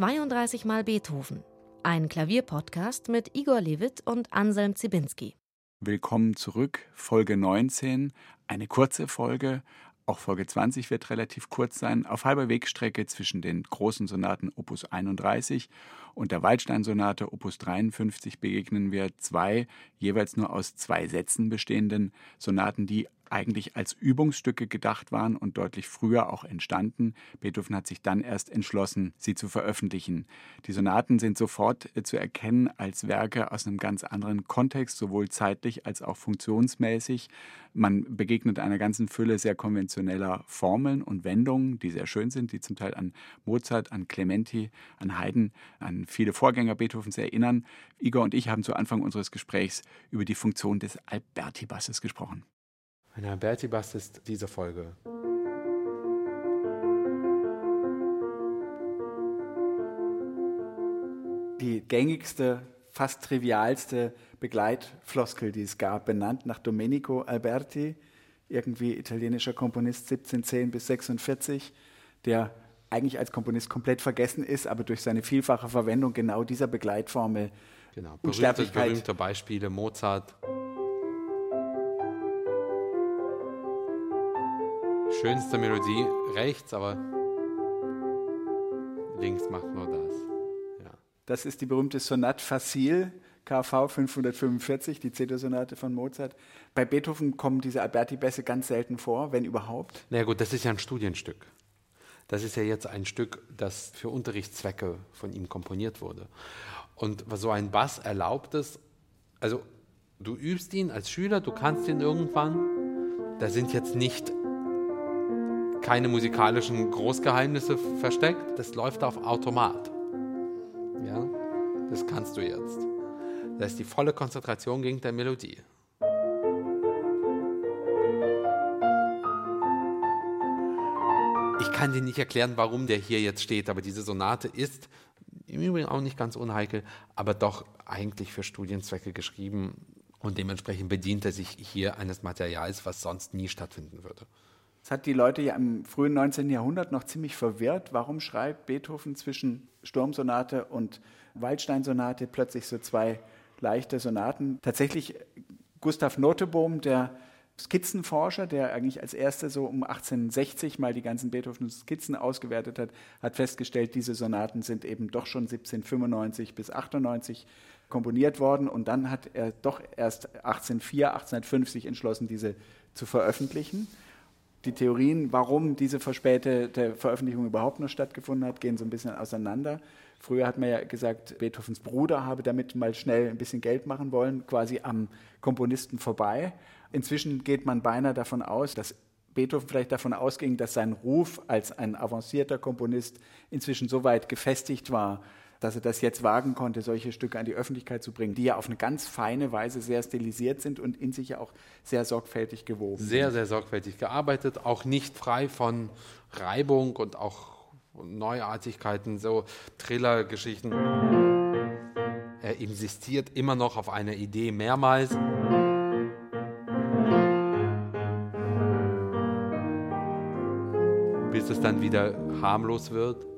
32 Mal Beethoven. Ein Klavierpodcast mit Igor Levit und Anselm Zibinski. Willkommen zurück, Folge 19. Eine kurze Folge. Auch Folge 20 wird relativ kurz sein. Auf halber Wegstrecke zwischen den großen Sonaten Opus 31 und der Waldstein-Sonate Opus 53 begegnen wir zwei jeweils nur aus zwei Sätzen bestehenden Sonaten, die eigentlich als Übungsstücke gedacht waren und deutlich früher auch entstanden. Beethoven hat sich dann erst entschlossen, sie zu veröffentlichen. Die Sonaten sind sofort äh, zu erkennen als Werke aus einem ganz anderen Kontext, sowohl zeitlich als auch funktionsmäßig. Man begegnet einer ganzen Fülle sehr konventioneller Formeln und Wendungen, die sehr schön sind, die zum Teil an Mozart, an Clementi, an Haydn, an viele Vorgänger Beethovens erinnern. Igor und ich haben zu Anfang unseres Gesprächs über die Funktion des Alberti-Basses gesprochen. Ein Alberti-Bass ist diese Folge. Die gängigste, fast trivialste Begleitfloskel, die es gab, benannt nach Domenico Alberti, irgendwie italienischer Komponist 1710 bis 46, der eigentlich als Komponist komplett vergessen ist, aber durch seine vielfache Verwendung genau dieser Begleitformel genau. berühmte, berühmte Beispiele Mozart. schönste Melodie rechts, aber links macht nur das. Ja. Das ist die berühmte Sonate Facile, KV 545, die C-Dur-Sonate von Mozart. Bei Beethoven kommen diese Alberti-Bässe ganz selten vor, wenn überhaupt. Na gut, das ist ja ein Studienstück. Das ist ja jetzt ein Stück, das für Unterrichtszwecke von ihm komponiert wurde. Und so ein Bass erlaubt es, also du übst ihn als Schüler, du kannst ihn irgendwann. Da sind jetzt nicht keine musikalischen Großgeheimnisse versteckt. Das läuft auf Automat. Ja, das kannst du jetzt. Da ist die volle Konzentration gegen der Melodie. Ich kann dir nicht erklären, warum der hier jetzt steht, aber diese Sonate ist im Übrigen auch nicht ganz unheikel, aber doch eigentlich für Studienzwecke geschrieben und dementsprechend bedient er sich hier eines Materials, was sonst nie stattfinden würde. Das hat die Leute ja im frühen 19. Jahrhundert noch ziemlich verwirrt. Warum schreibt Beethoven zwischen Sturmsonate und Waldsteinsonate plötzlich so zwei leichte Sonaten? Tatsächlich Gustav Notebohm, der Skizzenforscher, der eigentlich als erster so um 1860 mal die ganzen Beethoven-Skizzen ausgewertet hat, hat festgestellt, diese Sonaten sind eben doch schon 1795 bis 98 komponiert worden und dann hat er doch erst 1804, 1850 entschlossen, diese zu veröffentlichen. Die Theorien, warum diese verspätete Veröffentlichung überhaupt noch stattgefunden hat, gehen so ein bisschen auseinander. Früher hat man ja gesagt, Beethovens Bruder habe damit mal schnell ein bisschen Geld machen wollen, quasi am Komponisten vorbei. Inzwischen geht man beinahe davon aus, dass Beethoven vielleicht davon ausging, dass sein Ruf als ein avancierter Komponist inzwischen so weit gefestigt war, dass er das jetzt wagen konnte, solche Stücke an die Öffentlichkeit zu bringen, die ja auf eine ganz feine Weise sehr stilisiert sind und in sich ja auch sehr sorgfältig gewoben. Sehr, sehr sorgfältig gearbeitet, auch nicht frei von Reibung und auch Neuartigkeiten, so Triller-Geschichten. Er insistiert immer noch auf einer Idee mehrmals. Dann wieder harmlos wird.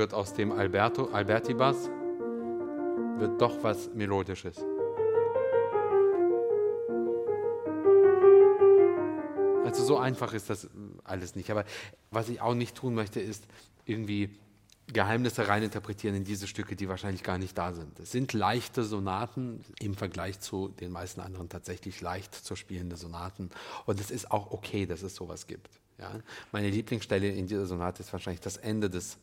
wird aus dem Alberto, Alberti-Bass wird doch was Melodisches. Also so einfach ist das alles nicht. Aber was ich auch nicht tun möchte, ist irgendwie Geheimnisse reininterpretieren in diese Stücke, die wahrscheinlich gar nicht da sind. Es sind leichte Sonaten im Vergleich zu den meisten anderen tatsächlich leicht zu spielende Sonaten. Und es ist auch okay, dass es sowas gibt. Ja? Meine Lieblingsstelle in dieser Sonate ist wahrscheinlich das Ende des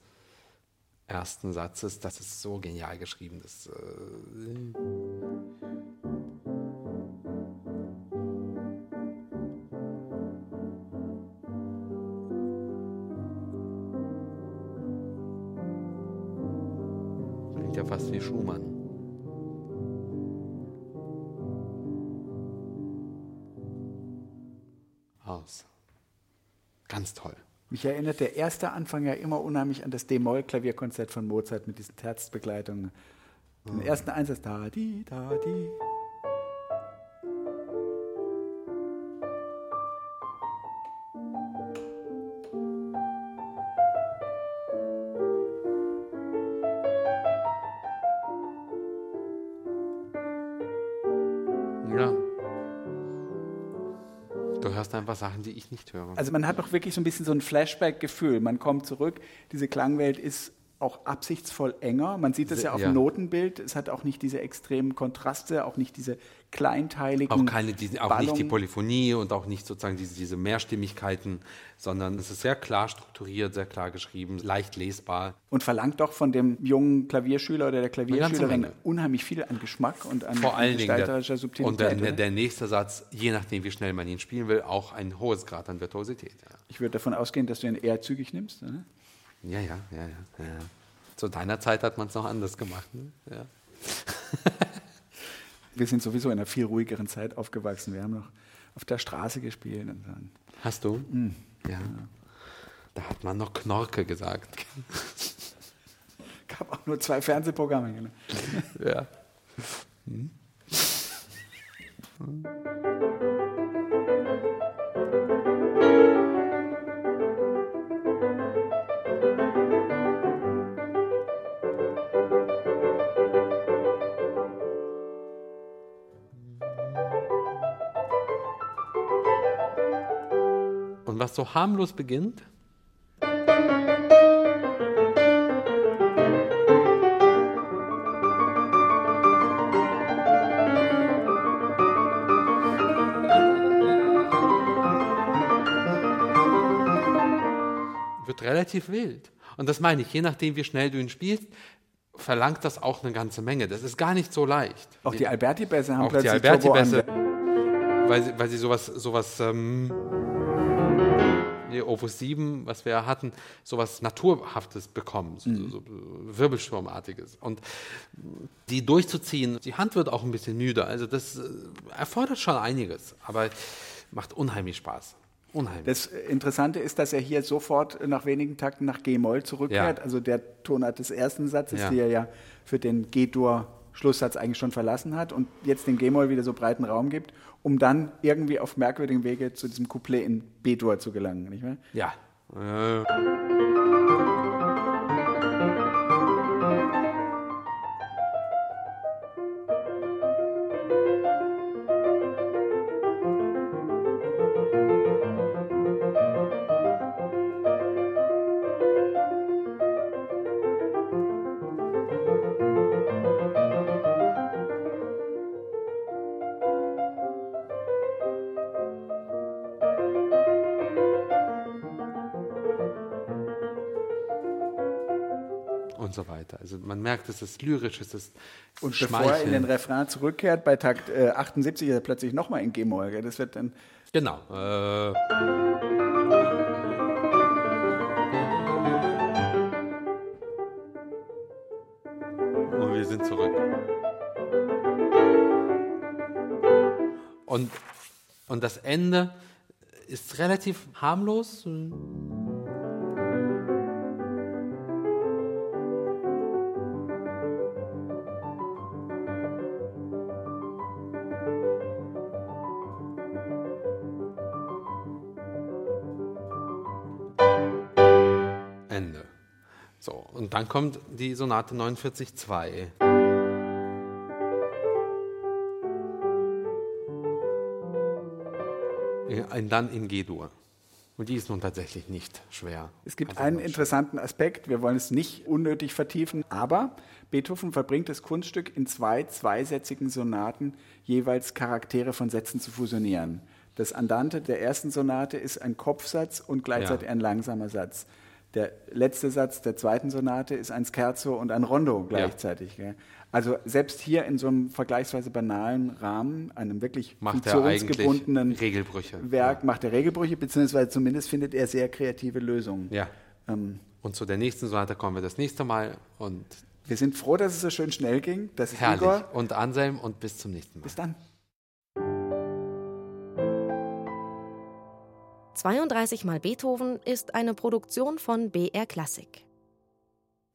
ersten Satzes, das ist so genial geschrieben. Das, äh fast wie Schumann. Aus. Ganz toll. Mich erinnert der erste Anfang ja immer unheimlich an das D-Moll-Klavierkonzert von Mozart mit diesen Terzbegleitungen. Den ersten Einsatz, da, di, da, di. Ja. Du hörst einfach Sachen, die ich nicht höre. Also man hat auch wirklich so ein bisschen so ein Flashback-Gefühl. Man kommt zurück, diese Klangwelt ist auch absichtsvoll enger. Man sieht das ja auf Ja. dem Notenbild. Es hat auch nicht diese extremen Kontraste, auch nicht diese kleinteiligen auch keine, die, auch nicht die. Polyphonie und auch nicht sozusagen diese, diese Mehrstimmigkeiten, sondern es ist sehr klar strukturiert, sehr klar geschrieben, leicht lesbar. und verlangt doch von dem jungen Klavierschüler oder der Klavierschülerin unheimlich viel an Geschmack und an Vor allen Dingen gestalterischer der, Subtilität. und der, der, der nächste Satz, je nachdem wie schnell man ihn spielen will, auch ein hohes Grad an Virtuosität. ich würde davon ausgehen, dass du ihn eher zügig nimmst. Oder? Ja, ja, ja, ja. ja. Zu deiner Zeit hat man es noch anders gemacht. Ne? Ja. Wir sind sowieso in einer viel ruhigeren Zeit aufgewachsen. Wir haben noch auf der Straße gespielt. Und dann. Hast du? Ja. Da hat man noch Knorke gesagt. gab auch nur zwei Fernsehprogramme. Genau. Ja. Und was so harmlos beginnt, wird relativ wild. Und das meine ich, je nachdem, wie schnell du ihn spielst, verlangt das auch eine ganze Menge. Das ist gar nicht so leicht. Auch die Alberti-Bässe haben Auch die plötzlich Turbo Alberti-Bässe, an. weil, sie- weil sie sowas, sowas ähm, nee, Opus 7, was wir hatten, sowas Naturhaftes bekommen, so, so, so Wirbelsturmartiges. Und die durchzuziehen, die Hand wird auch ein bisschen müde. Also das äh, erfordert schon einiges, aber macht unheimlich Spaß. Unheimlich. Das Interessante ist, dass er hier sofort nach wenigen Takten nach G-Moll zurückkehrt. Ja. Also der Tonart des ersten Satzes, Ja. die er ja für den G-Dur-Schlusssatz eigentlich schon verlassen hat und jetzt den G-Moll wieder so breiten Raum gibt, um dann irgendwie auf merkwürdigem Wege zu diesem Couplet in B-Dur zu gelangen. Nicht wahr? ja. Äh, so weiter. Also man merkt, es ist lyrisch, es ist Und bevor er in den. Refrain zurückkehrt, bei Takt äh, 78 ist er plötzlich nochmal in G-Moll. gell? Das wird dann Genau. Äh, und wir sind zurück. Und, und das Ende ist relativ harmlos. Und dann kommt die Sonate 49.2. Ein dann in G-Dur. Und die ist nun tatsächlich nicht schwer. Es gibt Also einen interessanten Aspekt, wir wollen es nicht unnötig vertiefen, aber Beethoven verbringt das Kunststück in zwei zweisätzigen Sonaten jeweils Charaktere von Sätzen zu fusionieren. Das Andante der ersten Sonate ist ein Kopfsatz und gleichzeitig Ja. ein langsamer Satz. Der letzte Satz der zweiten Sonate ist ein Scherzo und ein Rondo gleichzeitig. gell? Also selbst hier in so einem vergleichsweise banalen Rahmen, einem wirklich Macht funktionsgebundenen Regelbrüche. Werk, macht er Regelbrüche, beziehungsweise zumindest findet er sehr kreative Lösungen. Ja. Ähm, Und zu der nächsten Sonate kommen wir das nächste Mal. Und wir sind froh, dass es so schön schnell ging. Das ist herrlich. Igor. Und Anselm und bis zum nächsten Mal. Bis dann. 32 mal Beethoven ist eine Produktion von BR Klassik.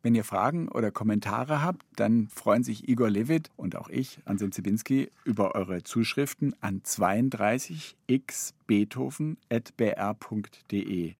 Wenn ihr Fragen oder Kommentare habt, dann freuen sich Igor Levit und auch ich, Anselm Zibinski, über eure Zuschriften an 32xbeethoven.br.de.